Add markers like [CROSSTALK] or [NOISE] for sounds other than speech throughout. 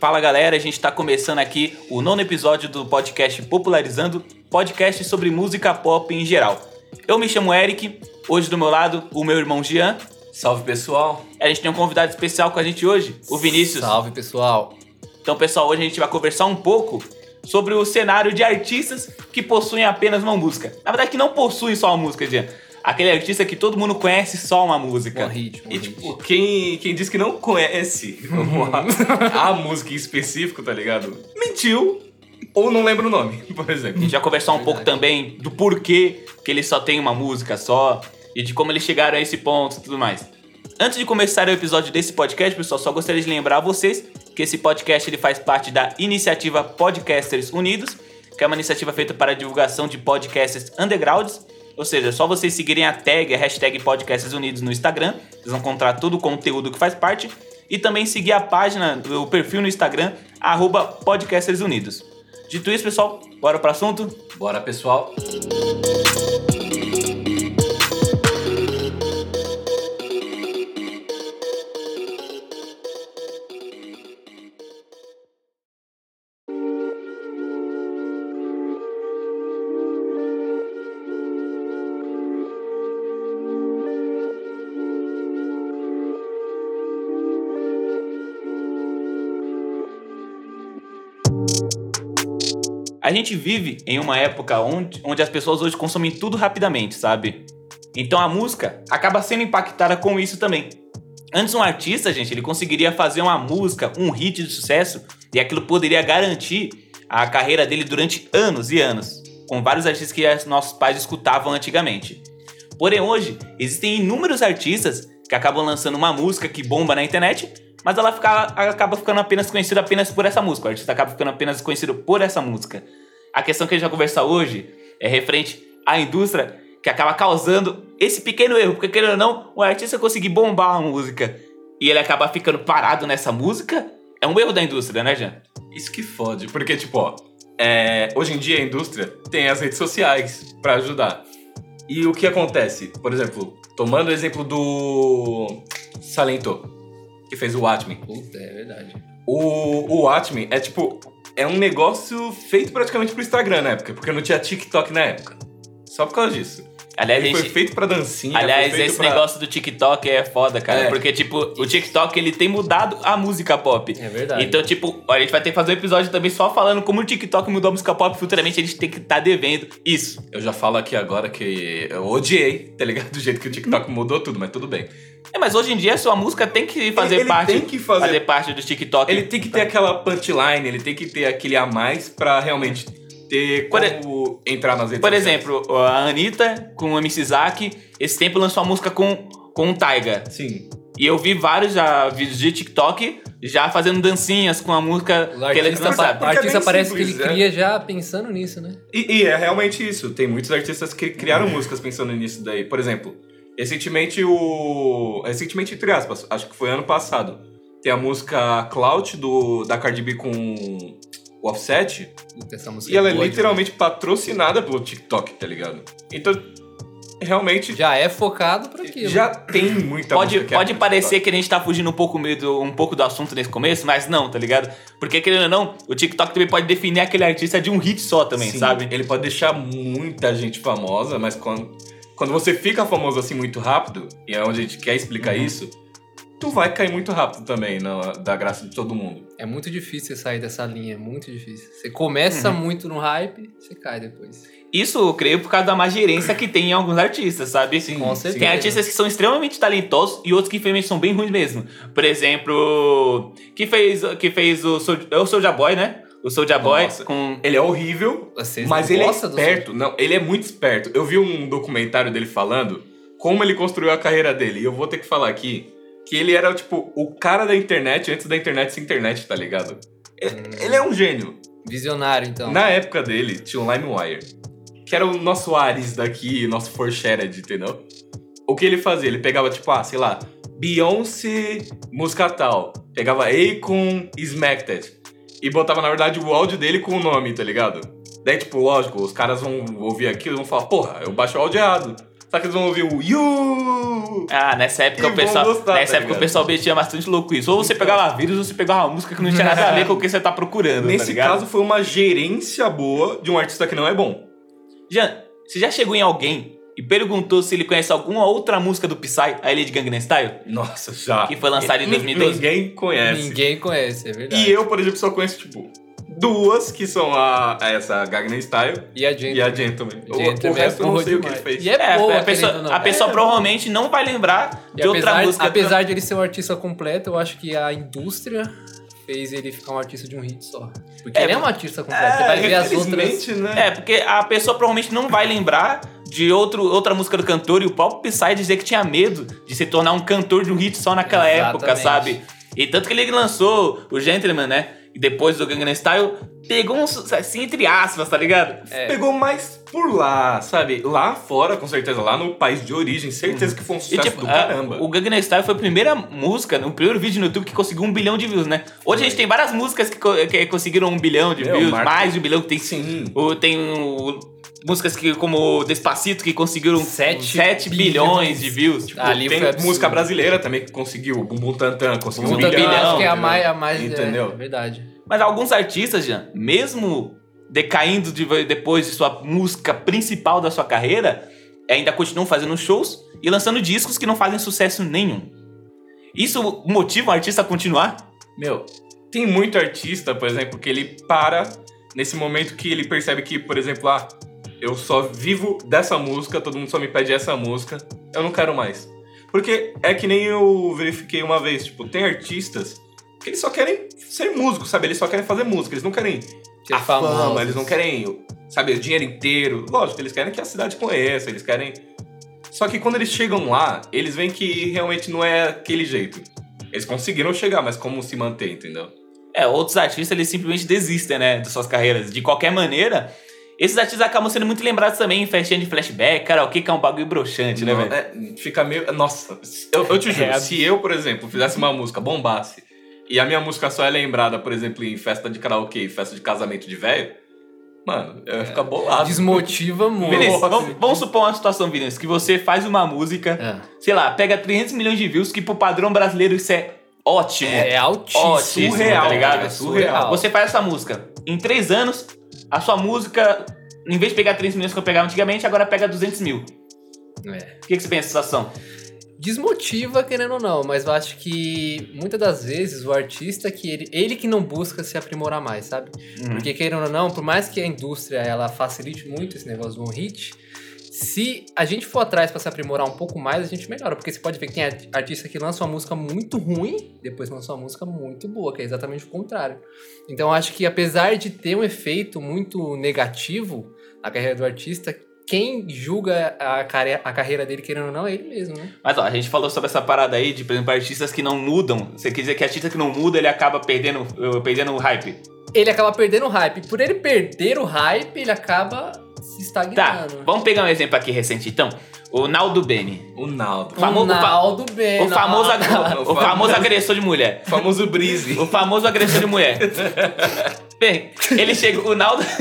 Fala galera, a gente está começando aqui o nono episódio do podcast Popularizando, podcast sobre música pop em geral. Eu me chamo Eric, hoje do meu lado o meu irmão Jean. Salve pessoal! A gente tem um convidado especial com a gente hoje, o Vinícius. Salve pessoal! Então pessoal, hoje a gente vai conversar um pouco sobre o cenário de artistas que possuem apenas uma música. Na verdade, que não possuem só uma música, Jean. Aquele artista que todo mundo conhece só uma música. Um hit, um E hit. tipo, quem, quem diz que não conhece [LAUGHS] a, a música em específico, tá ligado? Mentiu ou não lembra o nome, [LAUGHS] por A exemplo. gente vai conversar um Verdade. pouco também do porquê que eles só têm uma música só e de como eles chegaram a esse ponto e tudo mais. Antes de começar o episódio desse podcast, pessoal, só gostaria de lembrar a vocês que esse podcast ele faz parte da iniciativa Podcasters Unidos, que é uma iniciativa feita para a divulgação de podcasts undergrounds. Ou seja, é só vocês seguirem a tag, a hashtag Podcasters Unidos no Instagram, vocês vão encontrar todo o conteúdo que faz parte. E também seguir a página, o perfil no Instagram, arroba Podcasters Unidos. Dito isso, pessoal, bora pro assunto? Bora pessoal! A gente vive em uma época onde, onde as pessoas hoje consomem tudo rapidamente, sabe? Então a música acaba sendo impactada com isso também. Antes um artista, gente, ele conseguiria fazer uma música, um hit de sucesso, e aquilo poderia garantir a carreira dele durante anos e anos, com vários artistas que nossos pais escutavam antigamente. Porém hoje, existem inúmeros artistas que acabam lançando uma música que bomba na internet, mas ela fica- acaba ficando apenas conhecida apenas por essa música. O artista acaba ficando apenas conhecido por essa música. A questão que a gente vai conversar hoje é referente à indústria que acaba causando esse pequeno erro, porque querendo ou não, o artista conseguir bombar uma música e ele acaba ficando parado nessa música, é um erro da indústria, né, Jean? Isso que fode, porque, tipo, ó, é, hoje em dia a indústria tem as redes sociais pra ajudar. E o que acontece? Por exemplo, tomando o exemplo do Salento, que fez o Watchmen. Puta, é verdade. O, o Watchmen é tipo. É um negócio feito praticamente pro Instagram na época, porque não tinha TikTok na época. Só por causa disso. Aliás, Ele a foi gente- feito pra dancinha. Aliás, esse pra- negócio do TikTok é foda, cara. É. Porque, tipo, o TikTok ele tem mudado a música pop. É verdade. Então, tipo, a gente vai ter que fazer um episódio também só falando como o TikTok mudou a música pop. Futuramente a gente tem que estar devendo isso. Eu já falo aqui agora que eu odiei, tá ligado? [LAUGHS] Do jeito que o TikTok mudou tudo, mas tudo bem. É, mas hoje em dia a sua música tem que fazer ele parte. tem que fazer- parte do TikTok. Ele tem que ter aquela punchline, ele tem que ter aquele a mais pra realmente ter Por como entrar nas redes Por sociais. exemplo, a Anitta com o MC Zack, esse tempo lançou uma música com, com o Taiga. Sim. E eu vi vários já, vídeos de TikTok já fazendo dancinhas com a música O que ele artista, lançaram. o é artista bem parece simples, que ele é. cria já pensando nisso, né? E, e é realmente isso. Tem muitos artistas que criaram músicas pensando nisso daí. Por exemplo, recentemente o. Recentemente, entre aspas, acho que foi ano passado. Tem a música Clout do, da Cardi B com o Offset. E ela é boa literalmente patrocinada pelo TikTok, tá ligado? Então, realmente, Já é focado pra aquilo. já tem muita Pode, que é pode pro parecer TikTok. que a gente tá fugindo um pouco, meio do, um pouco do assunto nesse começo, mas não, tá ligado? Porque, querendo ou não, o TikTok também pode definir aquele artista de um hit só também, Sim, sabe? Ele pode deixar muita gente famosa, mas quando, quando você fica famoso assim muito rápido, e é onde a gente quer explicar Uhum. isso, tu vai cair muito rápido também na, da graça de todo mundo. É muito difícil você sair dessa linha, é muito difícil. Você começa Uhum. muito no hype, você cai depois. Isso eu creio por causa da má gerência que tem em alguns artistas, sabe? Sim, Com certeza. Tem artistas que são extremamente talentosos e outros que infelizmente são bem ruins mesmo. Por exemplo, que fez, que fez o, Soul- é o Soulja Boy, né? O Soulja Boy Nossa. com... Ele é horrível, Vocês mas ele é esperto. Não, ele é muito esperto. Eu vi um documentário dele falando como ele construiu a carreira dele. E eu vou ter que falar aqui que ele era, tipo, o cara da internet antes da internet ser internet, tá ligado? Ele é um gênio. Visionário, então. Na época dele, tinha o LimeWire, que era o nosso Ares daqui, nosso Forshared, entendeu? O que ele fazia? Ele pegava, tipo, ah, sei lá, Beyoncé, música tal. Pegava Akon, Smacked. E botava, na verdade, o áudio dele com o nome, tá ligado? Daí, tipo, lógico, os caras vão ouvir aquilo e vão falar, porra, eu baixo o áudio errado. Só que eles vão ouvir o You! Ah, nessa época E o pessoal. gostar, nessa tá época o ligado? pessoal metia bastante louco isso. Ou você pegava vírus ou você pegava uma música que não tinha nada a ver com o que você tá procurando. tá Nesse ligado? caso, foi uma gerência boa de um artista que não é bom. Jean, você já chegou em alguém e perguntou se ele conhece alguma outra música do Psy, a ele de Gangnam Style? Nossa, já. Que foi lançado em Ni- 2012? Ninguém conhece. Ninguém conhece, é verdade. E eu, por exemplo, só conheço, tipo, duas, que são a, a essa Gangnam Style E a gente. e a Gentleman. O, Gentleman o resto é eu não sei o que ele fez. E é, É, boa, a pessoa, não. a pessoa É. provavelmente não vai lembrar E de outra apesar, música. apesar de ele ser um artista completo, eu acho que a indústria fez ele ficar um artista de um hit só. Porque É, ele é um artista completo. Você vai ver as outras. né? É, porque a pessoa provavelmente não vai lembrar de outro, outra música do cantor e o próprio Psy dizer que tinha medo de se tornar um cantor de um hit só naquela Exatamente. época, sabe? E tanto que ele lançou o Gentleman, né? E depois do Gangnam Style, pegou um sucesso, assim, entre aspas, tá ligado? É. Pegou mais por lá, sabe? Lá fora, com certeza, lá no país de origem, certeza que foi um E sucesso tipo, do a- caramba. o Gangnam Style foi a primeira música, o primeiro vídeo no YouTube que conseguiu um bilhão de views, né? Hoje a gente tem várias músicas que, que conseguiram um bilhão de Meu, views, mais de um bilhão que tem Sim. O, tem o- músicas que, como Despacito que conseguiram Sete 7 bilhões de views. Tipo, Ali tem música brasileira também que conseguiu, Bumbum Tantan, conseguiu um Puta bilhão, acho que é a entendeu? mais. A mais Entendeu? É, verdade. Mas alguns artistas, já, mesmo decaindo de- depois de sua música principal da sua carreira, ainda continuam fazendo shows e lançando discos que não fazem sucesso nenhum. Isso motiva o artista a continuar? Meu, tem muito artista, por exemplo, que ele para nesse momento que ele percebe que, por exemplo, ah, eu só vivo dessa música, todo mundo só me pede essa música, eu não quero mais. Porque é que nem eu verifiquei uma vez, tipo, tem artistas que eles só querem ser músicos, sabe? Eles só querem fazer música, eles não querem a fama, famosos. eles não querem, sabe, o dinheiro inteiro. Lógico, eles querem que a cidade conheça, eles querem. Só que quando eles chegam lá, eles veem que realmente não é aquele jeito. Eles conseguiram chegar, mas como se manter, entendeu? É, outros artistas eles simplesmente desistem, né, das suas carreiras. De qualquer maneira, esses artistas acabam sendo muito lembrados também em festinha de flashback, cara, o que é um bagulho broxante, né, velho? é, fica meio. Nossa, eu, eu te [LAUGHS] juro, É. se eu, por exemplo, fizesse uma música, bombasse, e a minha música só é lembrada, por exemplo, em festa de karaokê, festa de casamento de velho, mano, eu ia ficar bolado. Desmotiva muito. Vinícius, vamos, vamos supor uma situação, Vinícius, que você faz uma música, É. sei lá, pega 300 milhões de views, que pro padrão brasileiro isso é ótimo. É altíssimo. Ótimo, surreal, tá ligado? é surreal. Você faz essa música. Em três anos, a sua música, em vez de pegar 3 milhões que eu pegava antigamente, agora pega 200 mil. É. O que, que você pensa dessa situação? Desmotiva, querendo ou não, mas eu acho que muitas das vezes o artista que ele, ele que não busca se aprimorar mais, sabe? Porque querendo ou não, por mais que a indústria ela facilite muito esse negócio do um hit, se a gente for atrás pra se aprimorar um pouco mais, a gente melhora, porque você pode ver que tem art- artista que lança uma música muito ruim, depois lança uma música muito boa, que é exatamente o contrário. Então acho que apesar de ter um efeito muito negativo na carreira do artista, quem julga a, care- a carreira dele querendo ou não é ele mesmo, né? Mas ó, a gente falou sobre essa parada aí de, por exemplo, artistas que não mudam. Você quer dizer que artista que não muda, ele acaba perdendo, uh, perdendo o hype. ele acaba perdendo o hype. Por ele perder o hype, ele acaba se Tá, estagnando. vamos pegar um exemplo aqui recente, então. O Naldo Beni. O Naldo. famo- o Naldo. O famoso, ag- o famoso agressor de mulher. O famoso Breezy. O famoso agressor de mulher. [LAUGHS] Bem, ele chega. O Naldo. [LAUGHS]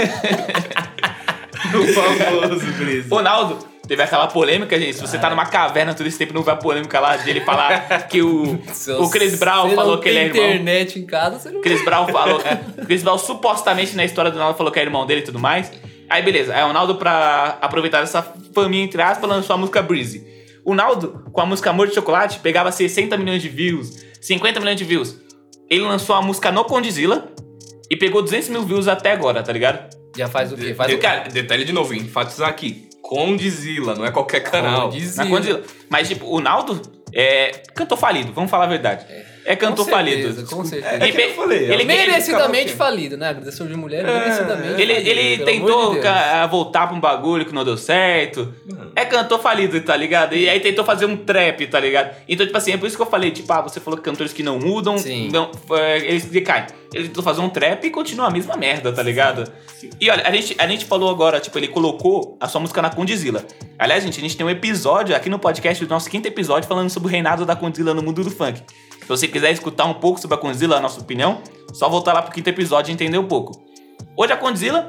o famoso Breezy. O Naldo teve aquela polêmica, gente. Se você tá numa caverna todo esse tempo, não vai a polêmica lá de ele falar que o, o Chris Brown falou que ele é irmão. internet em casa, você não Chris Brown falou. [LAUGHS] Chris Brown supostamente na história do Naldo falou que é irmão dele e tudo mais. Aí beleza, aí o Naldo, pra aproveitar essa faminha entre aspas, lançou a música Breezy. O Naldo, com a música Amor de Chocolate, pegava 60 milhões de views, 50 milhões de views. Ele lançou a música No Condizila e pegou 200 mil views até agora, tá ligado? Já faz o quê? Faz o quê? Detalhe, de novo, enfatizar aqui. Condizila, não é qualquer canal. Condizila. Na Condizila. Mas, tipo, o Naldo é cantor falido, vamos falar a verdade. é cantor Com falido. certeza, Com certeza. É, é que eu falei. Ele- ele Merecidamente falido, né? Agradeceu de mulher, merecidamente. Ele, falido, ele tentou de voltar pra um bagulho que não deu certo. É cantor falido, tá ligado? E aí tentou fazer um trap, tá ligado? Então, tipo assim, é por isso que eu falei, tipo, ah, você falou que cantores que não mudam, Sim. não, é, eles decaem. Ele tentou fazer um trap e continua a mesma merda, tá ligado? E olha, a gente, a gente falou agora, tipo, ele colocou a sua música na Condzilla. Aliás, gente, a gente tem um episódio aqui no podcast, o nosso quinto episódio, falando sobre o reinado da Condzilla no mundo do funk. Se você quiser escutar um pouco sobre a Condzilla, a nossa opinião, só voltar lá pro quinto episódio e entender um pouco. Hoje a Condzilla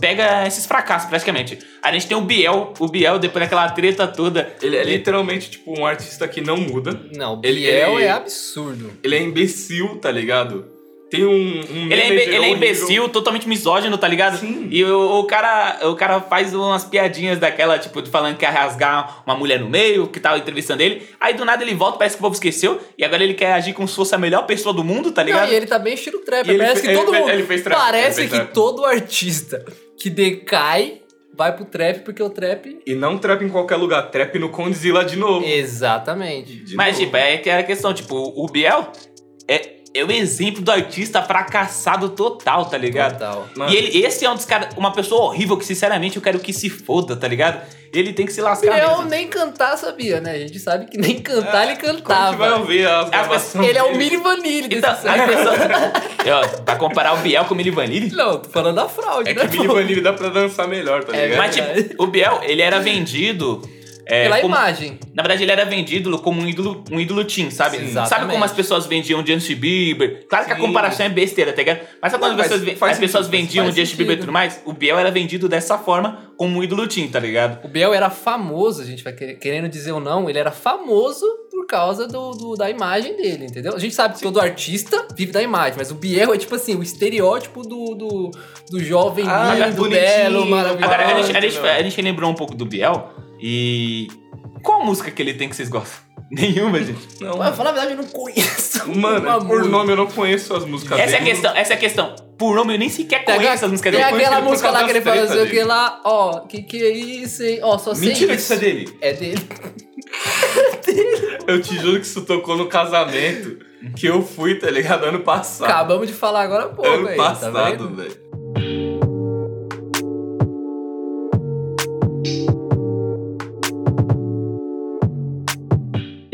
pega esses fracassos, praticamente. A gente tem o Biel, o Biel, depois daquela treta toda. Ele é literalmente, tipo, um artista que não muda. Não, Ele- Biel ele- é absurdo. Ele é imbecil, tá ligado? Tem um, um Ele é, ele é imbecil, totalmente misógino, tá ligado? Sim. E o, o cara, o cara faz umas piadinhas daquela, tipo, falando que ia rasgar uma mulher no meio, que tava entrevistando ele. Aí do nada ele volta, parece que o povo esqueceu. E agora ele quer agir como se fosse a melhor pessoa do mundo, tá Não, ligado? e ele tá bem estilo trap. E Parece que todo ele- mundo. ele fez trap, parece ele fez que trap. todo artista que decai vai pro trap porque o trap. E não trap em qualquer lugar, trap no Condzilla de novo. Exatamente. De Mas, novo. tipo, é que é a questão, tipo, o Biel é, é o exemplo do artista fracassado total, tá ligado? Total. Mano, E ele, esse é um dos caras, uma pessoa horrível que, sinceramente, eu quero que se foda, tá ligado? Ele tem que se lascar Biel mesmo. nem cantar sabia, né? A gente sabe que nem cantar ele quando a gente cantava. vai ouvir as gravações Ele é o Mini Vanille desse Então, pessoas. Ó, pra comparar o Biel com o Milli Vanilli. Não, tô falando da fraude, É né? que Billy pô? Vanilli dá pra dançar melhor, tá É, ligado? Mas, tipo, o Biel, ele era vendido. É, Pela como- imagem. Na verdade, ele era vendido como um ídolo, um ídolo teen, sabe? Sim, sabe como as pessoas vendiam Justin Bieber? Claro que a Sim. comparação é besteira, tá ligado? Mas sabe Não, quando as mas pessoas, faz as pessoas sentido, vendiam faz Justin Bieber e tudo mais? O Biel era vendido dessa forma como um ídolo teen, tá ligado? O Biel era famoso, a gente vai querendo dizer ou não, ele era famoso por causa do, do- da imagem dele, entendeu? A gente sabe que todo artista vive da imagem, mas o Biel é tipo assim, o estereótipo do, do, do jovem Ah, lindo, belo, maravilhoso. Agora, a gente, a, gente, a gente lembrou um pouco do Biel e. Qual música que ele tem que vocês gostam? [LAUGHS] Nenhuma, gente. Não, Mas, falar a verdade, eu não conheço. [LAUGHS] Mano, uma por música. nome eu não conheço as músicas Essa é a dele. questão, essa é a questão. Por nome eu nem sequer Tem, conheço as músicas tem dele. conheço aquela música lá que ele fala assim, o que dele. lá, ó, que que é isso, hein? Ó, só sei Mentira que isso é dele. É dele. Eu te juro que isso tocou no casamento que eu fui, tá ligado? Ano passado. Acabamos de falar agora há pouco ano aí, tá passado, vendo? velho.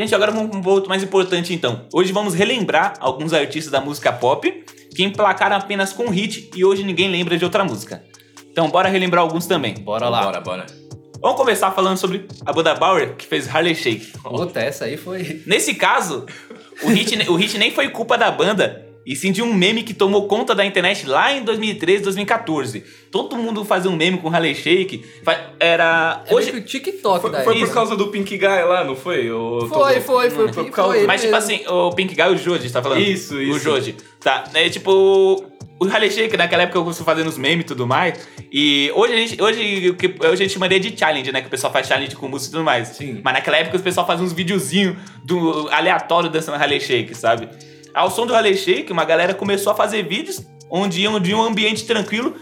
Gente, agora vamos para um ponto mais importante então. Hoje vamos relembrar alguns artistas da música pop que emplacaram apenas com hit e hoje ninguém lembra de outra música. Então bora relembrar alguns também. Bora lá. Bora, bora. Vamos começar falando sobre a banda Bauer, que fez Harley Shake. Puta, essa aí foi... Nesse caso, o hit, o hit nem foi culpa da banda, e sim de um meme que tomou conta da internet lá em 2013, 2014. Todo mundo fazia um meme com Harley Shake. Era. É Hoje, o TikTok Foi, daí. foi por causa do Pink Guy lá, não foi? Foi, foi, foi. Foi Foi, por causa- foi Mas, tipo assim, o Pink Guy e o Joji, tá falando? Isso, O isso. Joji. Tá, é tipo. O Harley Shake, naquela época eu começou fazendo os memes e tudo mais. E hoje a gente, hoje, o que- hoje a gente chamaria de challenge, né? Que o pessoal faz challenge com música e tudo mais. Sim. Mas naquela época o pessoal fazia uns videozinhos do aleatório dançando Harley Shake, sabe? Ao som do Harley Shake, uma galera começou a fazer vídeos onde iam de um ambiente tranquilo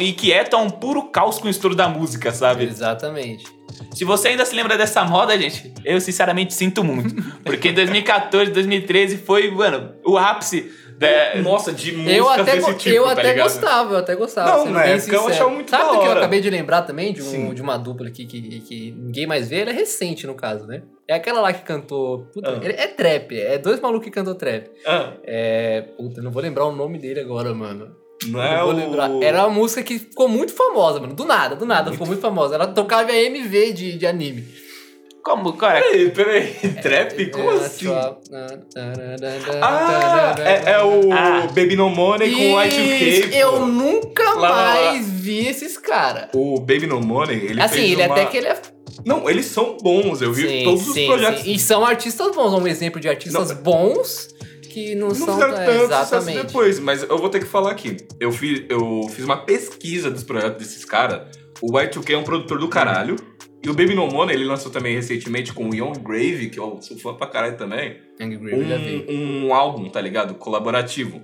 e quieto a um puro caos com o estouro da música, sabe? Exatamente. Se você ainda se lembra dessa moda, gente, eu sinceramente sinto muito. [LAUGHS] Porque 2014, 2013 foi, mano, o ápice da. Nossa, de músicas Eu até, desse tipo, eu tá até ligado? gostava, eu até gostava. Não, na época eu sincero. achava muito Sabe o que eu acabei de lembrar também? De, um, Sim. de uma dupla aqui que, que ninguém mais vê, ela é recente no caso, né? É aquela lá que cantou. Puta, Ah. ele- é trap, é dois malucos que cantam trap. Ah, É. Puta, não vou lembrar o nome dele agora, mano. não Não é vou o... lembrar. Era uma música que ficou muito famosa, mano. Do nada, do nada, ficou muito famosa. Ela tocava MV de, de anime. Como, cara? Peraí, peraí. Trap? Como assim? Ah, é, é o Ah. Baby No Money com o Y2K. Isso, pô. eu nunca Lá, lá, lá. mais vi esses caras. O Baby No Money, ele Assim, fez ele uma... até que ele é. Não, eles são bons. Eu vi todos os projetos. sim. E são artistas bons, um exemplo de artistas bons que não, Não são. fizeram é, tanto sucesso exatamente. depois, mas eu vou ter que falar aqui. Eu fiz, eu fiz uma pesquisa dos projetos desses caras. O Y2K é um produtor do caralho. E o Baby No Money, ele lançou também recentemente com o Young Grave, que eu sou fã pra caralho também. Angry Grave, eu já vi. Um, um álbum, tá ligado? Colaborativo.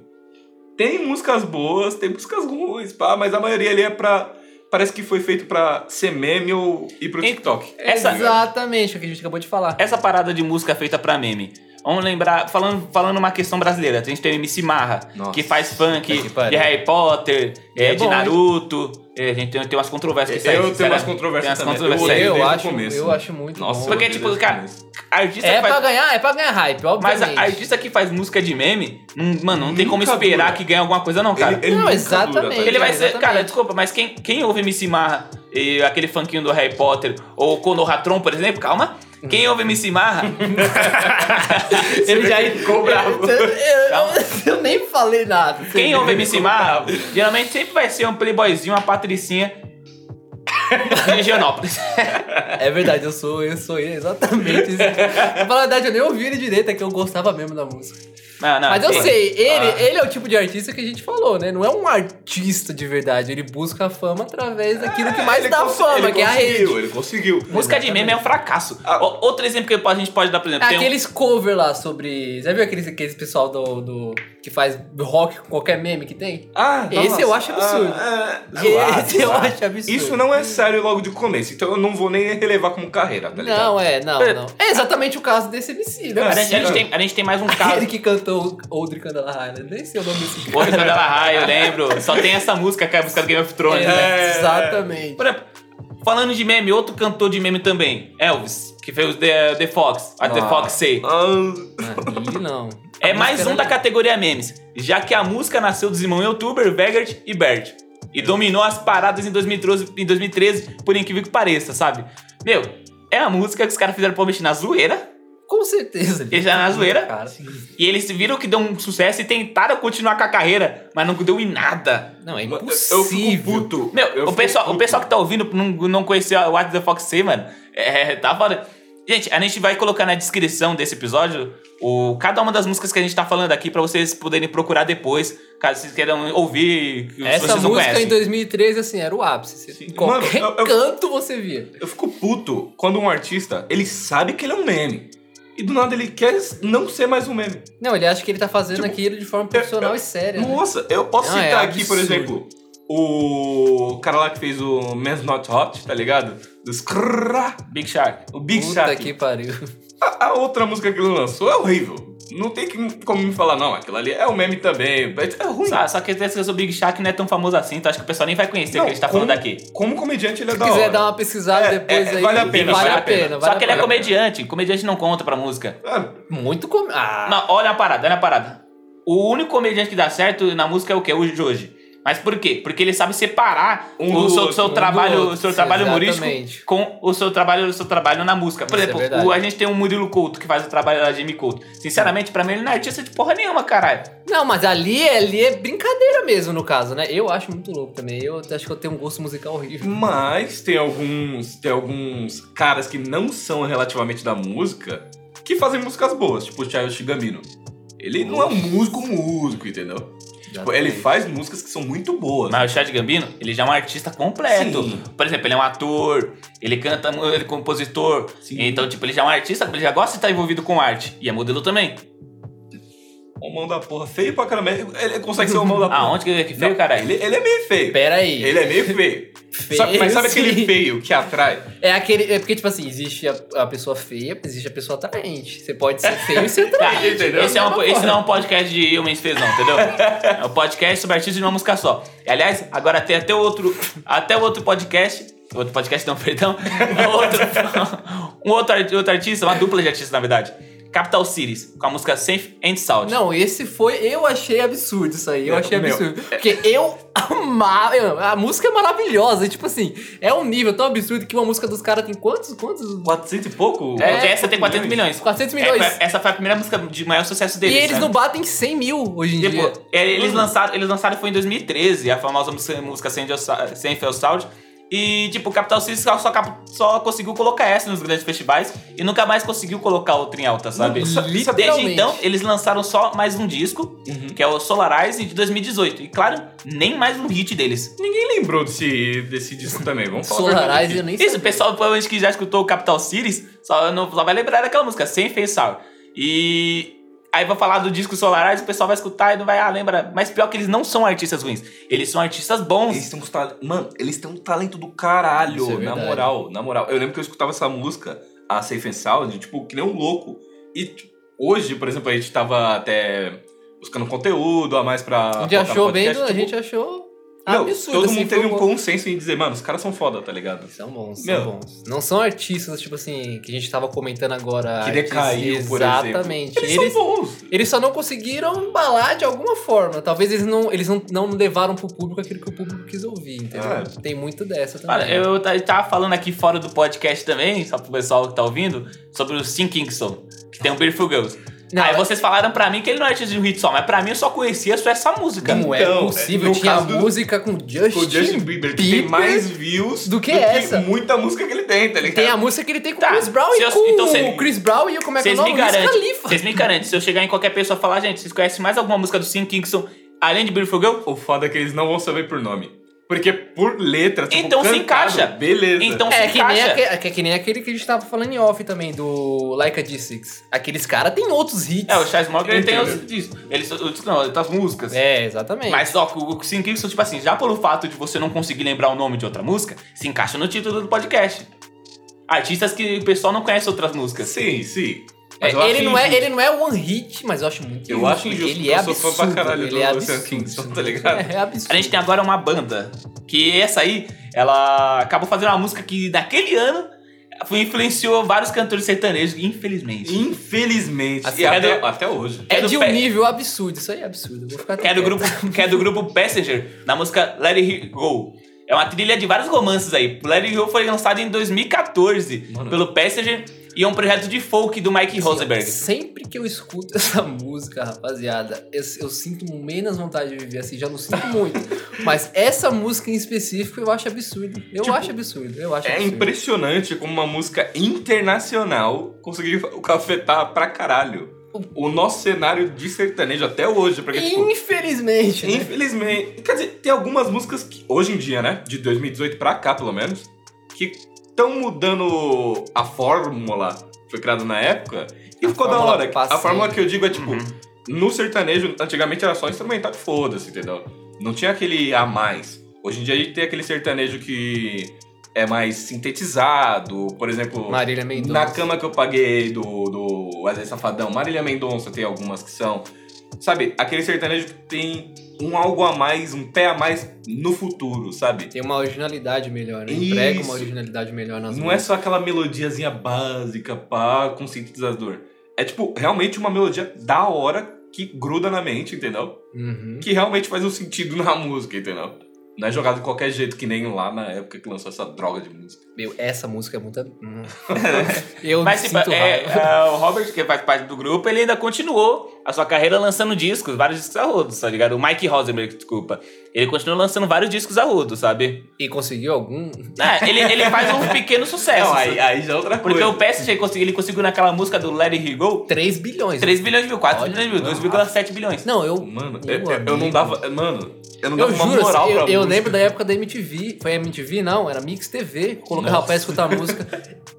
Tem músicas boas, tem músicas ruins, pá, mas a maioria ali é pra. Parece que foi feito pra ser meme ou ir pro TikTok. Essa- Exatamente, o que a gente acabou de falar. Essa parada de música feita pra meme. Vamos lembrar, falando, falando uma questão brasileira, a gente tem o MC Marra, Nossa, que faz funk de Harry Potter, é, É de bom? Naruto. É, a gente tem, tem umas controvérsias que saem. Eu tenho umas controvérsias Tem umas também. controvérsias Eu Eu desde o acho, começo. eu acho muito Nossa, bom. Porque, tipo, cara. Artista É que faz- pra ganhar, é pra ganhar hype, Mas obviamente. a artista que faz música de meme, mano, não tem como Nunca esperar dura. que ganhe alguma coisa, não, cara. Ele, ele Não, nunca exatamente. dura, tá Ele vai ser. exatamente. Cara, desculpa, mas quem, quem ouve MC Marra e aquele funkinho do Harry Potter, ou Konohatron, por exemplo, calma. Quem ouve MC Marra. [LAUGHS] Ele já ficou bravo. Eu, eu- eu nem falei nada. quem ouve MC Marra, geralmente sempre vai ser um playboyzinho, uma patricinha. [LAUGHS] de Regionópolis. É verdade, eu sou, eu sou ele, exatamente isso. Pra falar a verdade, eu nem ouvi ele direito, é que eu gostava mesmo da música. Não, não, Mas eu sei, ele, Ah. ele é o tipo de artista que a gente falou, né? Não é um artista de verdade, ele busca a fama através daquilo que mais Ele dá fama, ele que é a conseguiu, rede. Ele conseguiu. Música de meme é um fracasso. Ah. O- Outro exemplo que a gente pode dar, por exemplo, É tem um- aqueles cover lá sobre. Já viu aqueles, aqueles pessoal do, do. que faz rock com qualquer meme que tem? Ah, Esse eu acho absurdo. Ah, é, Esse eu acho absurdo. Isso não é sério logo de começo, então eu não vou nem relevar como carreira, tá ligado? Não, é, não, É. não. É exatamente o caso desse MC, né? a, gente, a gente tem, a gente tem mais um caso. Aquele que cantou Oldri Candela High, né? Nem sei o nome desse cara. Porra, Candela High, eu lembro. Só tem essa música que é a música do Game of Thrones, né? É, exatamente. Por exemplo, falando de meme, outro cantor de meme também, Elvis, que fez o The, The Fox, a The. Fox Say. Ah, Aí não. É mais um da categoria memes, já que a música nasceu dos irmãos youtuber Vegard e Bert. E dominou as paradas em 2013, em 2013, por incrível que pareça, sabe? Meu, é a música que os caras fizeram provavelmente na zoeira, Com certeza. Ele já na zoeira? Cara. e eles viram que deu um sucesso e tentaram continuar com a carreira, mas não deu em nada. Não, é eu fico impossível. puto. Meu, Eu o fico pessoal, o puto. pessoal que tá ouvindo não, não conhecia o What the Fox Say, mano. É, tá foda. Gente, a gente vai colocar na descrição desse episódio o, cada uma das músicas que a gente tá falando aqui pra vocês poderem procurar depois, caso vocês queiram ouvir, Essa música em 2013, assim, era o ápice. Você- Em qualquer Mano, eu- eu- canto você via. Eu fico puto quando um artista, ele sabe que ele é um meme. E do nada ele quer não ser mais um meme. Não, ele acha que ele tá fazendo Tipo, aquilo de forma profissional e séria. né? Nossa, eu posso Não, é citar aqui, por exemplo, o cara lá que fez o Man's Not Hot, tá ligado? Dos crrrá, Big Shark. o Big Puta Shark. que pariu. A, a outra música que ele lançou é horrível. Não tem que- como me falar, não, aquilo ali é um meme também. É ruim. Só, só que esse o Big Shark não é tão famoso assim, então acho que o pessoal nem vai conhecer o que a gente tá como- falando aqui. Como comediante ele é Se da quiser hora. dar uma pesquisada É, depois é, aí. vale a pena, vale vale a pena. pena. Só vale que a ele é comediante. Comediante não conta pra música. Ah, Muito com... Ah, Não, olha a parada, olha a parada. O único comediante que dá certo na música é o quê? O Joji. Mas por quê? Porque ele sabe separar Um o do seu, outro, seu um do trabalho, outro, o seu trabalho humorístico com o seu trabalho, o seu trabalho na música. Por Isso é exemplo, verdade. o- a gente tem um Murilo Couto que faz o trabalho da Jimmy Couto. Sinceramente, pra mim ele não é artista de porra nenhuma, caralho. Não, mas ali, ali é brincadeira mesmo, no caso, né? Eu acho muito louco também. Eu acho que eu tenho um gosto musical horrível. Mas tem alguns, tem alguns caras que não são relativamente da música que fazem músicas boas, tipo o Childish Gambino. Ele não é um músico músico, entendeu? Tipo, ele faz músicas que são muito boas. Mas o Chad Gambino, ele já é um artista completo. Sim. Por exemplo, ele é um ator, ele canta, ele é compositor. Sim. Então, tipo, ele já é um artista, ele já gosta de estar envolvido com arte. E é modelo também. O mão da porra, feio pra caramba. Ele ele consegue ser o mão da [LAUGHS] porra. Aonde que que feio, Não, caralho? Ele, ele é meio feio. Pera aí. Ele é meio feio. [LAUGHS] Feio, mas sabe sim. aquele feio que atrai? É aquele. É porque, tipo assim, existe a, a pessoa feia, existe a pessoa atraente. Você pode ser feio e ser [LAUGHS] atraente. entendeu? Esse, é um, esse não é um podcast de eu fez não, entendeu? É um podcast sobre artistas de uma música só. E, aliás, agora tem até outro, até outro podcast. Outro podcast não, perdão. Outro, um outro, outro artista, uma dupla de artistas, na verdade. Capital Cities, com a música Safe and Sound. Não, esse foi. Eu achei absurdo isso aí. Eu Meu, achei meu, absurdo. Porque eu amava. A música é maravilhosa. e, Tipo assim, é um nível tão absurdo que uma música dos caras tem quantos? Quantos? 400 e pouco? É, essa tem 400 milhões. 400 milhões. É, essa foi a primeira música de maior sucesso E deles. eles né? não batem 100 mil hoje em dia. Tipo, é, eles, lançaram, eles lançaram foi em 2013, a famosa música, música Sem Fell Sound. E, tipo, o Capital Cities só, só, conseguiu colocar essa nos grandes festivais e nunca mais conseguiu colocar outra em alta, sabe? Não, Desde então, eles lançaram só mais um disco, que é o Solarize, de 2018. E, claro, nem mais um hit deles. Ninguém lembrou desse, desse disco também, vamos falar. Solarize eu nem Isso, o pessoal provavelmente que já escutou o Capital Cities só, não, só vai lembrar daquela música, Sem Face Sound. E aí vou falar do disco Solarize, o pessoal vai escutar e não vai, ah, lembra. Mas pior que eles não são artistas ruins. Eles são artistas bons. Eles têm um tal- Mano, eles têm um talento do caralho. É na moral, na moral. Eu lembro que eu escutava essa música, a Safe and Sound, tipo, que nem um louco. E tipo, hoje, por exemplo, a gente tava até buscando conteúdo a mais pra. A gente achou bem, podcast, a tipo, gente achou meu, absurdo. Todo assim, mundo teve um bom. consenso em dizer, mano, os caras são foda, tá ligado? São bons, Meu. são bons. Não são artistas, tipo assim, que a gente tava comentando agora. Que artistas- decaiu, por exemplo. Exatamente. Eles, Eles, são bons. eles só não conseguiram embalar de alguma forma. Talvez eles não, eles não, não levaram pro público aquilo que o público quis ouvir, entendeu? É. Tem muito dessa também. Olha, eu ta- tava falando aqui fora do podcast também, só pro pessoal que tá ouvindo, sobre o Sim Kingston, que tem o Beautiful Girls. Não, Aí é- vocês falaram pra mim que ele não é artista de um hit só, mas pra mim eu só conhecia só essa música. Como é Então, possível? no Tinha caso do- música com Justin, Com o Justin Bieber, que tem mais views do que essa. muita música que ele tem, tá ligado? Tem a música que ele tem com o Tá, Chris Brown se e eu- com então cê- o Chris Brown e o como é que é o Vocês nome? vocês me garantem, se eu chegar em qualquer pessoa e falar, gente, vocês conhecem mais alguma música do Sim Kingston além de Beautiful Girl? O foda é que eles não vão saber por nome. Porque por letra, tipo, Então se cantado, encaixa. Beleza. Então É se que, nem encaixa. aque- é que, que nem aquele que a gente tava falando em off também, do Like a G6. Aqueles caras têm outros hits. É, o Charles Morgan ele tem Entendeu? os discos. Ele, não, outras músicas. É, exatamente. Mas só que o Sim Kingston, tipo assim, já pelo fato de você não conseguir lembrar o nome de outra música, se encaixa no título do podcast. Artistas que o pessoal não conhece outras músicas. Sim, sim. É, ele, não é, ele não é one hit, mas eu acho muito Eu acho injusto, Ele porque é eu sou absurdo. fã pra caralho ele do é. Kingston, [LAUGHS] tá ligado? É, é absurdo. A gente tem agora uma banda que essa aí, ela acabou fazendo uma música que naquele ano foi, influenciou vários cantores sertanejos, infelizmente. Infelizmente. Assim, e é até, do- até hoje. É é de um pé- nível absurdo, isso aí é absurdo. eu Vou ficar que é do grupo, que é do grupo Passenger, na música Let It Go. É uma trilha de vários romances aí. Let It Go foi lançado em 2014 Mano. pelo Passenger e é um projeto de folk do Mike Assim, Rosenberg. Sempre que eu escuto [LAUGHS] essa música, rapaziada, eu, eu sinto menos vontade de viver assim, já não sinto muito. [LAUGHS] Mas essa música em específico eu acho absurdo. Eu Tipo, acho absurdo, eu acho É absurdo. impressionante como uma música internacional conseguiu afetar pra caralho o nosso cenário de sertanejo até hoje. Porque, tipo, Infelizmente, né? infelizmente. Quer dizer, tem algumas músicas que, hoje em dia, né? De 2018 pra cá, pelo menos, que estão mudando a fórmula que foi criada na época. E A ficou da hora. passeio. A fórmula que eu digo é tipo, Uhum. no sertanejo, antigamente era só instrumental, foda-se, entendeu? Não tinha aquele a mais. Hoje em dia a gente tem aquele sertanejo que é mais sintetizado, por exemplo, Marília Mendonça. na cama que eu paguei do, do Wesley Safadão, Marília Mendonça tem algumas que são. Sabe, aquele sertanejo que tem um algo a mais, um pé a mais no futuro, sabe? Tem uma originalidade melhor, né? Emprega uma originalidade melhor nas Não é músicas. só aquela melodiazinha básica, pá, com sintetizador. É tipo, realmente uma melodia da hora que gruda na mente, entendeu? Uhum. Que realmente faz um sentido na [LAUGHS] música, entendeu? Não é jogado de qualquer jeito, que nem lá na época que lançou essa droga de música. Meu, essa música é muito. Hum. [LAUGHS] eu Mas tipo, é, é, o Robert, que faz parte do grupo, ele ainda continuou a sua carreira lançando discos, vários discos a rodo, tá ligado? O Mike Rosenberg, desculpa. Ele continuou lançando vários discos a rodo, sabe? E conseguiu algum. É, ele, ele faz um [LAUGHS] pequeno sucesso. Não, aí, aí já é outra Porque coisa. o PSG conseguiu, ele conseguiu naquela música do Let It Go 3 bilhões. 3 bilhões de mil, 4 Olha, bilhões de mil, 2,7 bilhões. Não, eu. Mano, eu, eu- eu não dava. Mano, eu não Eu dava uma juro, moral assim, pra eu, eu. Lembro da época da MTV. Foi MTV? Não, era Mix TV. Colocava Nossa. pra escutar a música.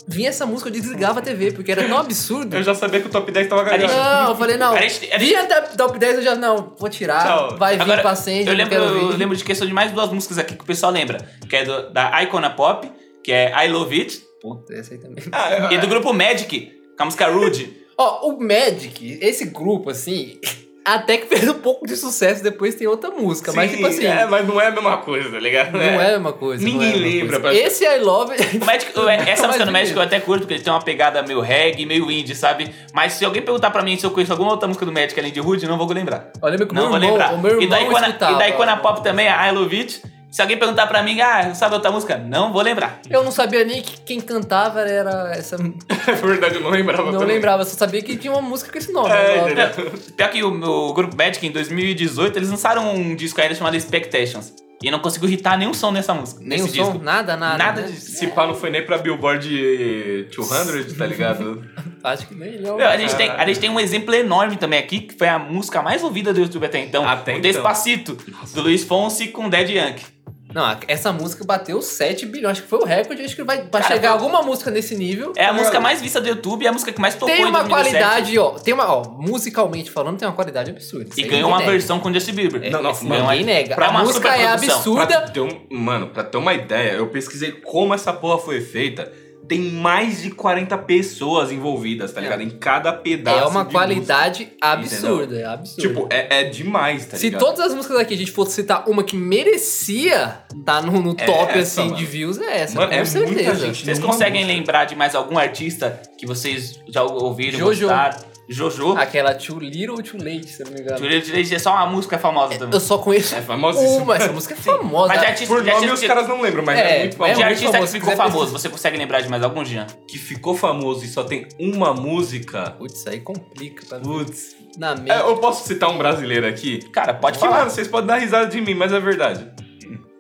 Vinha essa música, eu desligava a TV, porque era tão absurdo. Eu já sabia que o top 10 tava ganhando. Não, eu falei, não. Vinha até top 10, eu já, não, vou tirar. Tchau. Vai vir Agora, pra Sandy, eu lembro, eu lembro de questão de mais duas músicas aqui que o pessoal lembra. Que é do- da Icona Pop, que é I Love It, Puta, essa aí também. Ah, e do grupo Magic, com a música Rude. Ó, o Magic, esse grupo, assim, até que fez um pouco de sucesso, depois tem outra música. mas, sim, tipo assim, É, mas não é a mesma coisa, tá ligado? não é a mesma coisa. Ninguém é a lembra, coisa. pra- Esse I Love... O Magic, o- [LAUGHS] essa música do Magic eu até curto, porque ele tem uma pegada meio reggae, meio indie, sabe? Mas se alguém perguntar pra mim se eu conheço alguma outra música do Magic além de Rude, não vou lembrar. Eu lembro que o Não meu vou irmão, lembrar. o meu irmão e, da Icona, escutava. e da Icona Pop também, a I Love It. Se alguém perguntar pra mim, ah, sabe outra música? Não vou lembrar. Eu não sabia nem que quem cantava era essa... [LAUGHS] É verdade, eu não lembrava Não também. lembrava, só sabia que tinha uma música com esse nome. É, entendeu? Pior que o, o grupo Magic, em 2018, eles lançaram um disco ainda chamado Expectations. E não conseguiu hitar nenhum som nessa música, nesse som, disco. nada, nada. Nada né? disso. Se pá, não foi nem pra Billboard 200, tá ligado? [LAUGHS] Acho que nem não. Meu, a, gente tem, a gente tem um exemplo enorme também aqui, que foi a música mais ouvida do YouTube até então. Até o então. Despacito, do Luiz Fonsi com Dead Yankee. Não, essa música bateu 7 bilhões. Acho que foi o recorde. Acho que vai Cara, chegar alguma música nesse nível. É a música mais vista do YouTube e a música que mais tocou Tem em uma 2017. qualidade, ó. Tem uma, ó, musicalmente falando, tem uma qualidade absurda. E ganhou uma nega. versão com Justin Bieber. É, Não, não, mano, ninguém nega. pra A música é absurda. Pra ter um, mano, pra ter uma ideia, eu pesquisei como essa porra foi feita. Tem mais de 40 pessoas envolvidas, tá ligado? Em cada pedaço. É uma de qualidade música, absurda, é absurda. Tipo, é, é demais, tá Se ligado? todas as músicas aqui a gente fosse citar uma que merecia tá no, no É top, essa, assim, mano. de views, é essa, Mano, com é muita certeza. gente. Vocês conseguem música. lembrar de mais algum artista que vocês já ouviram, Jojo. gostaram? Jojo. Aquela Too Little ou Too Late, se não me engano. Juliette Leite é só uma música famosa também. Eu só conheço É famosíssimo. uma, essa música é famosa. Mas de artista, Por de nome artista, os caras não lembram, mas é, É, muito é famoso. de artista famoso, que ficou famoso, você consegue lembrar de mais algum, Jean? Que ficou famoso e só tem uma música. Putz, aí complica pra mim. Putz. Na mente. É, eu posso citar um brasileiro aqui? Cara, pode que, falar. mano, vocês podem dar risada de mim, mas é verdade.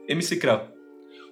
MC Krau.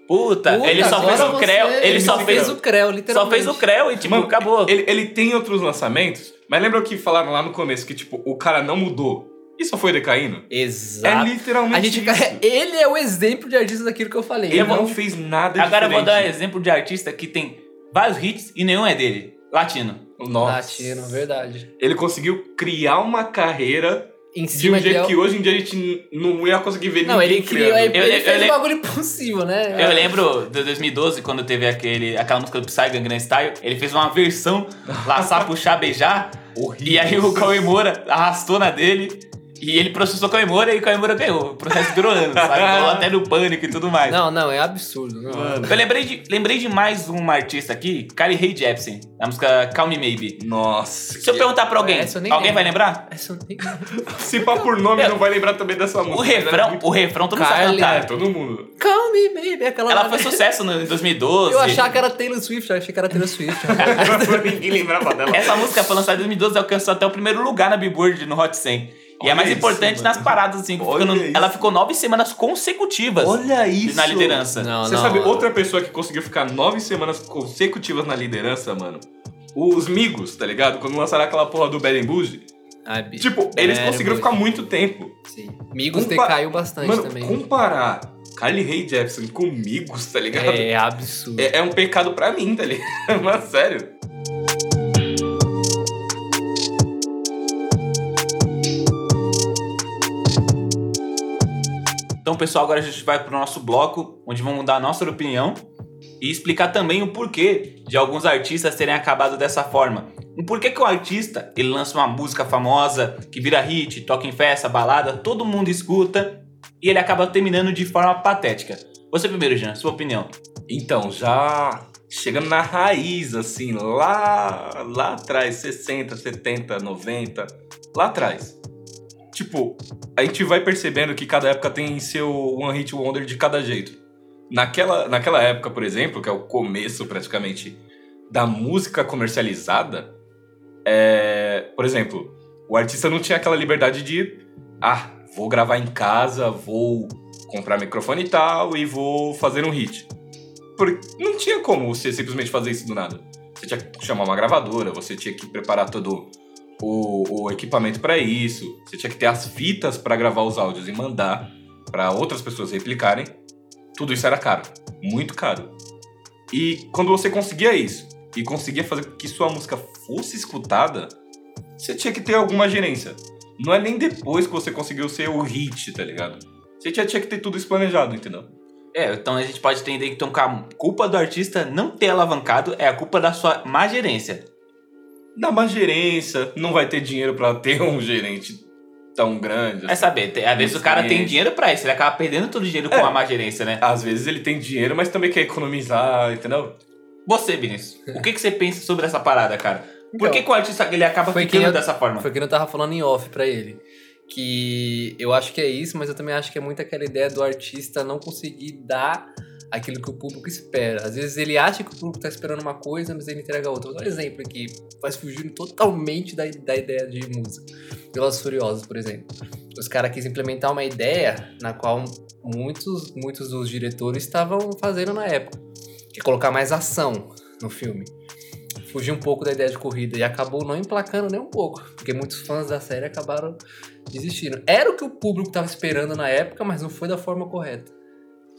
Puta, Puta, ele só fez o Creu, ele só fez fez o Creu, Só literalmente. fez o Creu e tipo, Mano, acabou. Ele, ele tem outros lançamentos, mas lembra o que falaram lá no começo? Que, tipo, o cara não mudou e só foi decaindo? Exato. É literalmente a gente, isso. [LAUGHS] ele é o exemplo de artista daquilo que eu falei. Ele não fez nada Agora eu vou dar um diferente. exemplo de artista que tem vários hits e nenhum é dele. Latino. Nossa. Latino, verdade. Ele conseguiu criar uma carreira Em de um cima de... jeito que hoje em dia a gente não ia conseguir ver Não, ninguém ele criou, ele, Eu- ele fez eu um bagulho impossível, né? Eu lembro de 2012, quando teve aquele, aquela música do Psy Gangnam Style, ele fez uma versão, laçar, puxar, beijar, [LAUGHS] Horrível. e aí o Cauê Moura arrastou na dele, e ele processou Moura e Moura ganhou. O processo durou anos, sabe? [LAUGHS] Falou até no pânico e tudo mais. Não, não, é absurdo. Não. Mano. Eu lembrei de, lembrei de mais uma artista aqui, Kylie Rae Jepsen, a música Calm Me Maybe. Nossa. Se eu perguntar pra alguém, Essa eu nem alguém lembro. vai lembrar? Essa eu nem... [LAUGHS] Se pá por nome, não vai lembrar também dessa música. O mas é refrão, muito- o refrão todo mundo sabe Kylie, É, cantar. todo mundo. Calm me, baby. Aquela Ela foi né? sucesso no, em 2012. Eu achava que era Taylor Swift, eu achei que era Taylor Swift. [LAUGHS] Ninguém lembrava dela. Essa música foi lançada em 2012 e alcançou até o primeiro lugar na Billboard no Hot 100. E é mais isso, importante mano. nas paradas, assim. ficando- ela ficou nove semanas consecutivas Olha isso. na liderança. Não, Você não. sabe outra pessoa que conseguiu ficar nove semanas consecutivas na liderança, mano? Os Migos, tá ligado? Quando lançaram aquela porra do Bad and Bougie. Bicho. Tipo, eles É, conseguiram ficar muito tempo. Sim. Migos Compa- decaiu bastante Mano, também. comparar Kylie Ray Jepsen com Migos, tá ligado? É absurdo. É, é um pecado pra mim, tá ligado? [LAUGHS] Mas sério. Então, pessoal, agora a gente vai pro nosso bloco, onde vamos dar a nossa opinião e explicar também o porquê de alguns artistas terem acabado dessa forma. O porquê que o artista, ele lança uma música famosa, que vira hit, toca em festa, balada, todo mundo escuta, e ele acaba terminando de forma patética. Você primeiro, Jean, sua opinião. Então, já chegando na raiz, assim, lá, lá atrás, 60, 70, 90, lá atrás. Tipo, a gente vai percebendo que cada época tem seu One Hit Wonder de cada jeito. Naquela, naquela época, por exemplo, que é o começo praticamente da música comercializada, é, por exemplo, o artista não tinha aquela liberdade de, ah, vou gravar em casa, vou comprar microfone e tal e vou fazer um hit. Porque não tinha como você simplesmente fazer isso do nada. Você tinha que chamar uma gravadora, você tinha que preparar todo o, o equipamento para isso, você tinha que ter as fitas para gravar os áudios e mandar para outras pessoas replicarem. Tudo isso era caro, muito caro. E quando você conseguia isso e conseguia fazer com que sua música fosse escutada, você tinha que ter alguma gerência. Não é nem depois que você conseguiu ser o hit, tá ligado? Você já tinha que ter tudo isso planejado, entendeu? É, então a gente pode entender que então, a culpa do artista não ter alavancado é a culpa da sua má gerência. Dá uma gerência, não vai ter dinheiro pra ter um gerente tão grande. É saber, tem- às vezes o cara tem dinheiro pra isso, ele acaba perdendo todo o dinheiro com É. a má gerência, né? Às vezes ele tem dinheiro, mas também quer economizar, entendeu? Você, Vinícius, o que, que você pensa sobre essa parada, cara? Por Então, que, que o artista ele acaba foi que ficando eu- dessa forma? Foi o que eu tava falando em off pra ele. Que eu acho que é isso, mas eu também acho que é muito aquela ideia do artista não conseguir dar aquilo que o público espera. Às vezes ele acha que o público tá esperando uma coisa, mas ele entrega outra. Um exemplo aqui, faz fugir totalmente da, da ideia de música. Velozes Furiosos, por exemplo. Os caras quis implementar uma ideia na qual muitos, muitos dos diretores estavam fazendo na época. Que é colocar mais ação no filme fugir um pouco da ideia de corrida e acabou não emplacando nem um pouco, porque muitos fãs da série acabaram desistindo. Era o que o público estava esperando na época, mas não foi da forma correta.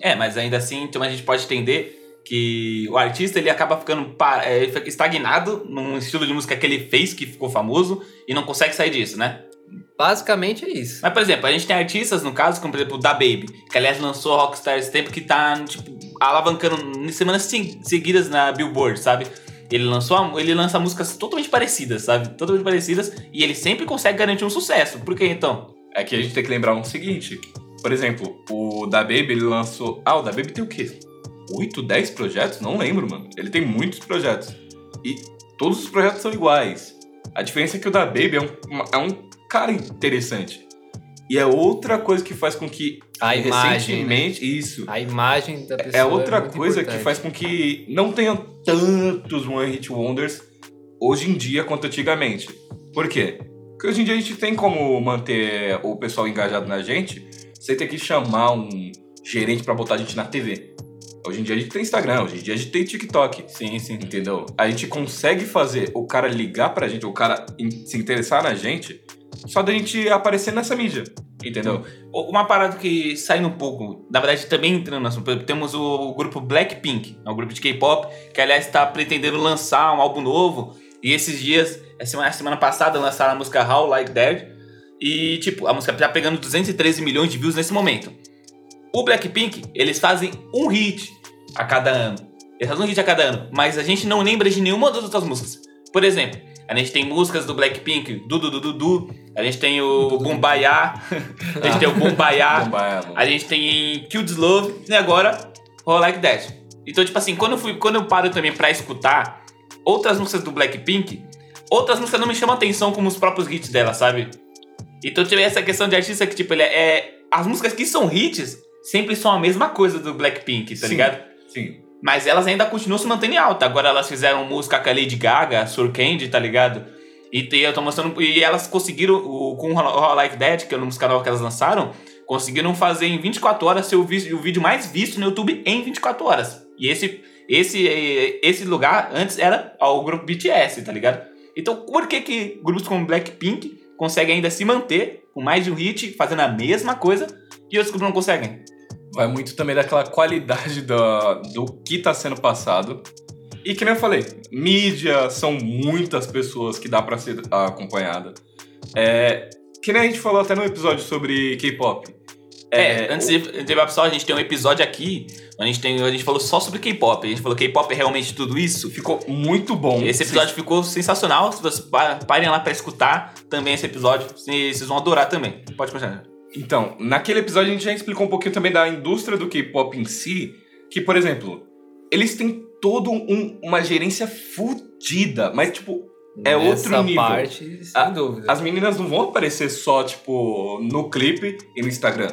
É, mas ainda assim, então a gente pode entender que o artista ele acaba ficando é, estagnado num estilo de música que ele fez, que ficou famoso, e não consegue sair disso, né? Basicamente é isso. Mas, por exemplo, a gente tem artistas, no caso, como por exemplo o Da Baby, que aliás lançou Rockstar esse tempo, que tá, tipo, alavancando em semanas se- seguidas na Billboard, sabe? Ele lançou, ele lança músicas totalmente parecidas, sabe? Totalmente parecidas e ele sempre consegue garantir um sucesso. Por que então? É que a gente tem que lembrar um seguinte. Por exemplo, o da Baby, ele lançou. Ah, o da Baby tem o quê? 8, 10 projetos? Não lembro, mano. Ele tem muitos projetos. E todos os projetos são iguais. A diferença é que o da Baby é um, é um cara interessante. E é outra coisa que faz com que. A imagem, né? Recentemente, isso. A imagem da pessoa É outra muito coisa que importante. faz com que não tenham tantos One Hit Wonders hoje em dia quanto antigamente. Por quê? Porque hoje em dia a gente tem como manter o pessoal engajado na gente sem ter que chamar um gerente pra botar a gente na TV. Hoje em dia a gente tem Instagram, hoje em dia a gente tem TikTok. Sim, sim. Entendeu? A gente consegue fazer o cara ligar pra gente, o cara se interessar na gente, só da gente aparecer nessa mídia. Entendeu? Uma parada que saindo um pouco, na verdade também entrando no assunto, temos o grupo Blackpink, é um grupo de K-pop, que aliás está pretendendo lançar um álbum novo. E esses dias, a semana, a semana passada, lançaram a música How Like That. E, tipo, a música tá pegando 213 milhões de views nesse momento. O Blackpink, eles fazem um hit a cada ano. Eles fazem um hit a cada ano, mas a gente não lembra de nenhuma das outras músicas. Por exemplo, a gente tem músicas do Blackpink, Du Du Du Du Du, a gente tem o Bumbaya, a gente tem o ela. [LAUGHS] a gente tem Kill This Love e agora All Like That. Então, tipo assim, quando eu, fui, quando eu paro também pra escutar outras músicas do Blackpink, outras músicas não me chamam atenção como os próprios hits dela, sabe? Então tive essa questão de artista que, tipo, ele é, é- As músicas que são hits sempre são a mesma coisa do Blackpink, tá Sim. ligado? Sim. Mas elas ainda continuam se mantendo em alta. Agora elas fizeram música com a Lady Gaga, Surcandy, tá ligado? E tem- eu tô mostrando. E elas conseguiram, o, com o I Like That, que é a música nova que elas lançaram, conseguiram fazer em 24 horas ser o, o vídeo mais visto no YouTube em 24 horas. E esse, esse, esse lugar antes era o grupo BTS, tá ligado? Então por que, que grupos como Blackpink conseguem ainda se manter com mais de um hit, fazendo a mesma coisa, e outros grupos não conseguem? Vai muito também daquela qualidade da, do que tá sendo passado. E que nem eu falei, mídia são muitas pessoas que dá pra ser acompanhada. É, que nem a gente falou até no episódio sobre K-pop. É, antes o- de de a gente tem um episódio aqui, a gente, tem, a gente falou só sobre K-pop. A gente falou K-pop é realmente tudo isso. ficou muito bom. Esse episódio ficou sensacional. Se vocês pa- parem lá pra escutar também esse episódio, vocês vão adorar também. Pode continuar. Então, naquele episódio a gente já explicou um pouquinho também da indústria do K-pop em si, que, por exemplo, eles têm todo um- uma gerência fudida, mas, tipo, é Nessa outro nível. parte, sem A- dúvida. As meninas não vão aparecer só, tipo, no clipe e no Instagram.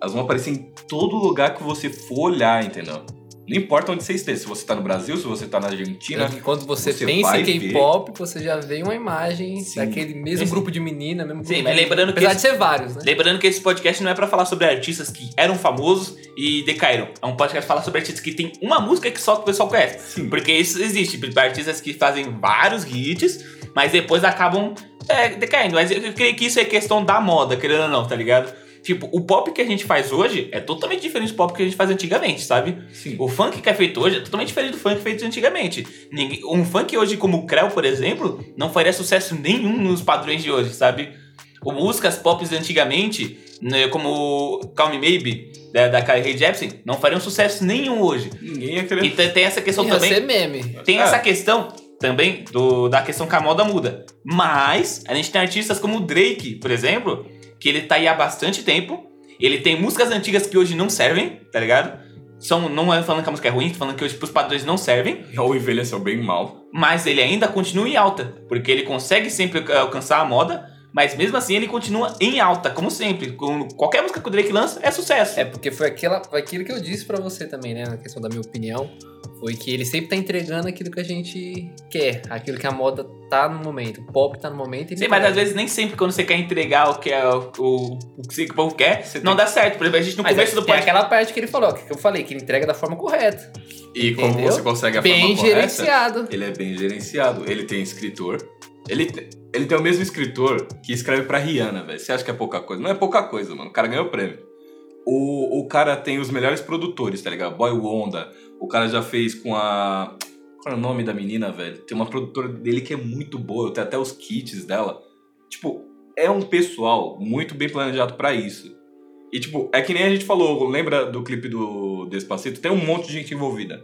Elas vão aparecer em todo lugar que você for olhar, entendeu? Não importa onde você esteja, se você tá no Brasil, se você tá na Argentina. Tanto que quando você, você pensa em K-pop, você já vê uma imagem Sim. daquele mesmo Sim. grupo de menina, mesmo Sim, grupo mas de- lembrando que Apesar esse- de ser vários, né? Lembrando que esse podcast não é pra falar sobre artistas que eram famosos e decaíram. É um podcast pra falar sobre artistas que tem uma música que só o pessoal conhece. Sim. Porque isso existe. Artistas que fazem vários hits, mas depois acabam é, decaindo. Mas eu creio que isso é questão da moda, querendo ou não, tá ligado? Tipo, o pop que a gente faz hoje é totalmente diferente do pop que a gente faz antigamente, sabe? Sim. O funk que é feito hoje é totalmente diferente do funk feito antigamente. Ninguém- um funk hoje, como o Creu, por exemplo, não faria sucesso nenhum nos padrões de hoje, sabe? O músicas pop de antigamente, né, como Calm Maybe, da, da Rae Jepsen, não fariam sucesso nenhum hoje. Ninguém ia querer. E tem, tem essa questão Ia também. ser meme. Tem É. essa questão também do, da questão que a moda muda. Mas a gente tem artistas como o Drake, por exemplo, que ele tá aí há bastante tempo. Ele tem músicas antigas que hoje não servem, tá ligado? São, não é falando que a música é ruim, tô falando que hoje pros padrões não servem. Ou envelheceu bem mal. Mas ele ainda continua em alta, porque ele consegue sempre alcançar a moda, mas mesmo assim ele continua em alta, como sempre. Com qualquer música que o Drake lança é sucesso. É, porque foi, aquela, foi aquilo que eu disse pra você também, né? Na questão da minha opinião. Foi que ele sempre tá entregando aquilo que a gente quer. Aquilo que a moda tá no momento. O pop tá no momento. e ele Sim, mas às vezes nem sempre quando você quer entregar o que é o, o, o que o povo quer, Você não tem- dá certo. Por exemplo, a gente no Mas começo é, do podcast. aquela parte que ele falou, que eu falei, que ele entrega da forma correta. E como Entendeu? você consegue a Bem forma correta, gerenciado. ele é bem gerenciado. Ele tem escritor. Ele, ele tem o mesmo escritor que escreve pra Rihanna, velho. Você acha que é pouca coisa? Não é pouca coisa, mano. O cara ganhou prêmio. O, o cara tem os melhores produtores, tá ligado? Boy Wonder. O cara já fez com a. Qual é o nome da menina, velho? Tem uma produtora dele que é muito boa. Eu tenho até os kits dela. Tipo, é um pessoal muito bem planejado pra isso. E, tipo, é que nem a gente falou, lembra do clipe do Despacito? Tem um monte de gente envolvida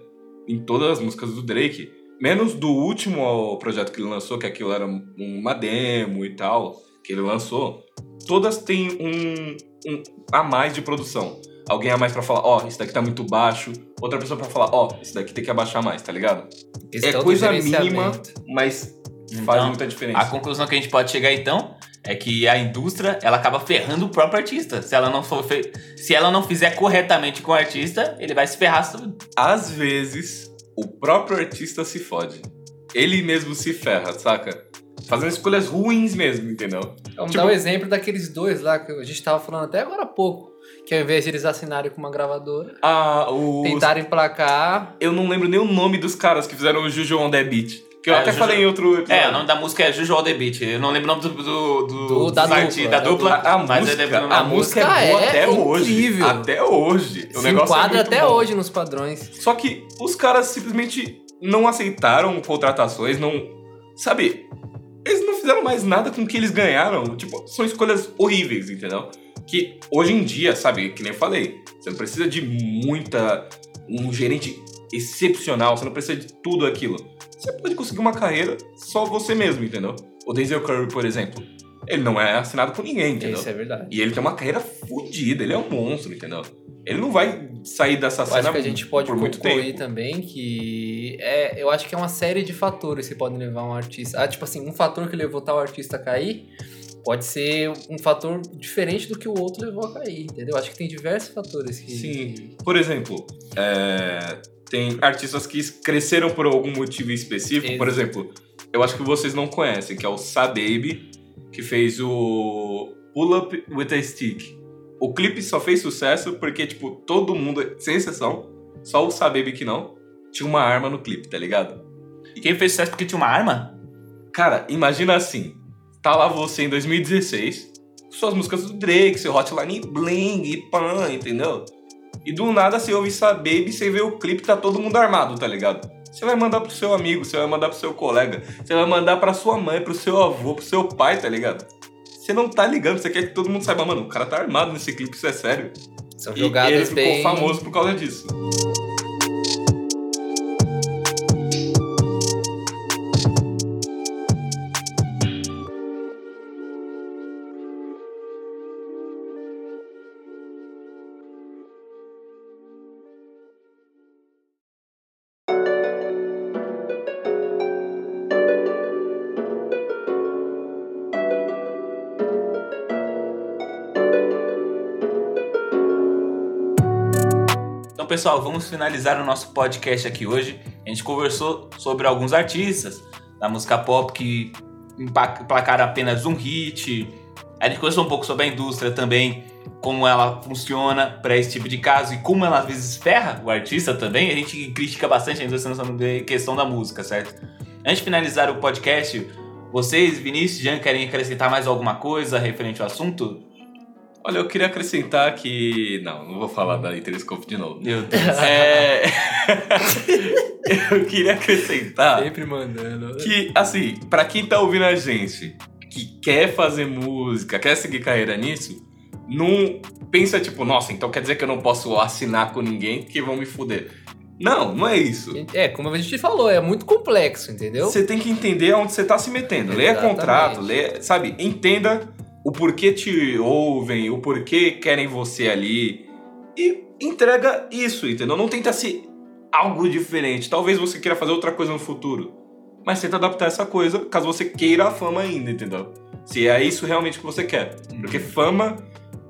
em todas as músicas do Drake. Menos do último projeto que ele lançou, que aquilo era uma demo e tal, que ele lançou. Todas têm um, um a mais de produção. Alguém a mais pra falar, ó, oh, isso daqui tá muito baixo. Outra pessoa pra falar, ó, oh, isso daqui tem que abaixar mais, tá ligado? é coisa mínima, mas então, faz muita diferença. A conclusão que a gente pode chegar então é que a indústria ela acaba ferrando o próprio artista. Se ela não for se ela não fizer corretamente com o artista, ele vai se ferrar tudo. Às vezes, o próprio artista se fode. Ele mesmo se ferra, saca? Fazendo escolhas ruins mesmo, entendeu? Vamos tipo... dar o um exemplo daqueles dois lá que a gente tava falando até agora há pouco. Que ao invés de eles assinarem com uma gravadora, ah, os... tentaram emplacar. Eu não lembro nem o nome dos caras que fizeram o Juju on the Beat. Que eu é, até Juju... falei em outro episódio. É, o nome da música é Juju on the Beat. Eu não lembro o nome do, do, do, do da, dupla, da dupla. A, a mas música, é a, a música é boa é até incrível. hoje. Até hoje. O Se negócio é enquadra é até bom. hoje nos padrões. Só que os caras simplesmente não aceitaram contratações, não. Sabe? Eles não fizeram mais nada com o que eles ganharam. Tipo, são escolhas horríveis, entendeu? Que hoje em dia, sabe, que nem eu falei, você não precisa de muita. um gerente excepcional, você não precisa de tudo aquilo você pode conseguir uma carreira só você mesmo, entendeu? O Denzel Curry, por exemplo, ele não é assinado por ninguém, entendeu? Isso é verdade. E ele tem uma carreira fodida, ele é um monstro, entendeu? Ele não vai sair dessa eu cena acho que a gente pode por muito tempo. também que é, eu acho que é uma série de fatores que podem levar um artista. Ah, tipo assim, um fator que levou tal artista a cair pode ser um fator diferente do que o outro levou a cair, entendeu? Acho que tem diversos fatores que. Sim. Por exemplo, é, tem artistas que cresceram por algum motivo específico. Por exemplo, eu acho que vocês não conhecem, que é o Baby, que fez o Pull Up With a Stick. O clipe só fez sucesso porque, tipo, todo mundo, sem exceção, só o Baby que não, tinha uma arma no clipe, tá ligado? E quem fez sucesso porque tinha uma arma? Cara, imagina assim, tá lá você em 2016, suas músicas do Drake, seu Hotline Bling e pan, entendeu? E do nada você ouve essa baby, você vê o clipe, tá todo mundo armado, tá ligado? Você vai mandar pro seu amigo, você vai mandar pro seu colega, você vai mandar pra sua mãe, pro seu avô, pro seu pai, tá ligado? Você não tá ligando, você quer que todo mundo saiba, mano, o cara tá armado nesse clipe, isso é sério. São jogadas e ele ficou bem... famoso por causa disso. Pessoal, vamos finalizar o nosso podcast aqui hoje. A gente conversou sobre alguns artistas da música pop que emplacaram apenas um hit. A gente conversou um pouco sobre a indústria também, como ela funciona para esse tipo de caso e como ela às vezes ferra o artista também. A gente critica bastante a indústria na questão da música, certo? Antes de finalizar o podcast, vocês, Vinícius Jean, querem acrescentar mais alguma coisa referente ao assunto? Olha, eu queria acrescentar que. Não, não vou falar da Interscope de novo. Meu Deus. É... [LAUGHS] eu queria acrescentar. Sempre mandando. Que, assim, para quem tá ouvindo a gente, que quer fazer música, quer seguir carreira nisso, não pensa tipo, nossa, então quer dizer que eu não posso assinar com ninguém que vão me fuder. Não, não é isso. É, como a gente falou, é muito complexo, entendeu? Você tem que entender onde você tá se metendo. Leia contrato, leia, sabe? Entenda o porquê te ouvem, o porquê querem você ali. E entrega isso, entendeu? Não tenta ser algo diferente. Talvez você queira fazer outra coisa no futuro. Mas tenta adaptar essa coisa caso você queira a fama ainda, entendeu? Se é isso realmente que você quer. Porque fama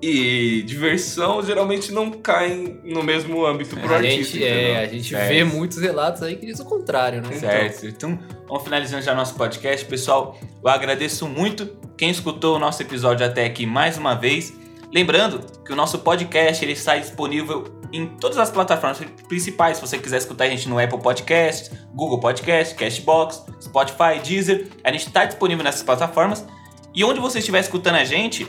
e diversão geralmente não caem no mesmo âmbito pro a artista. Gente, é, a gente certo. vê muitos relatos aí que diz o contrário, né? Certo. Então, então vamos finalizando já nosso podcast. Pessoal, eu agradeço muito quem escutou o nosso episódio até aqui mais uma vez. Lembrando que o nosso podcast ele está disponível em todas as plataformas principais. Se você quiser escutar a gente no Apple Podcast, Google Podcast, Castbox, Spotify, Deezer, a gente está disponível nessas plataformas. E onde você estiver escutando a gente,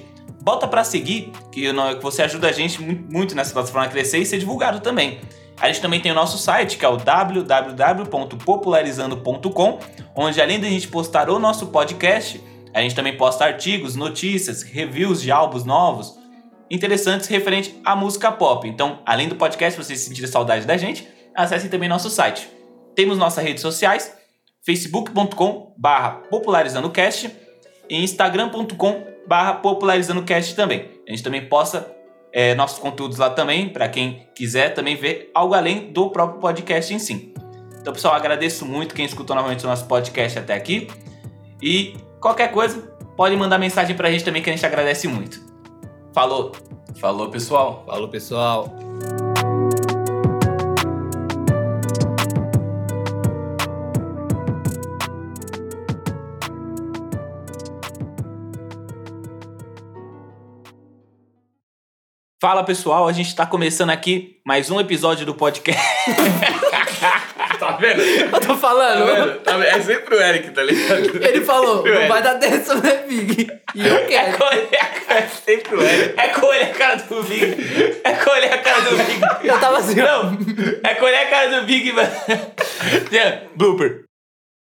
bota para seguir, que você ajuda a gente muito nessa plataforma a crescer e ser divulgado também. A gente também tem o nosso site, que é o www.popularizando.com, onde além de a gente postar o nosso podcast, a gente também posta artigos, notícias, reviews de álbuns novos interessantes referente à música pop. Então, além do podcast, vocês sentirem saudade da gente, acessem também nosso site. Temos nossas redes sociais, facebook.com barra popularizandocast e instagram.com barra popularizandocast também. A gente também posta é, nossos conteúdos lá também, para quem quiser também ver algo além do próprio podcast em si. Então, pessoal, agradeço muito quem escutou novamente o nosso podcast até aqui. E qualquer coisa, pode mandar mensagem pra gente também, que a gente agradece muito. Falou! Falou, pessoal! Falou, pessoal! Fala pessoal, a gente tá começando aqui mais um episódio do podcast. [LAUGHS] tá vendo? Eu tô falando. Tá vendo? Tá vendo? É sempre o Eric, tá ligado? Ele falou, o não Eric. vai dar dessa, né, Big? E eu É quero. colher a cara, É sempre o Eric. é colher a cara do Big. É colher a cara do Big. Eu tava assim, ó. Não, é colher a cara do Big, mano. Blooper.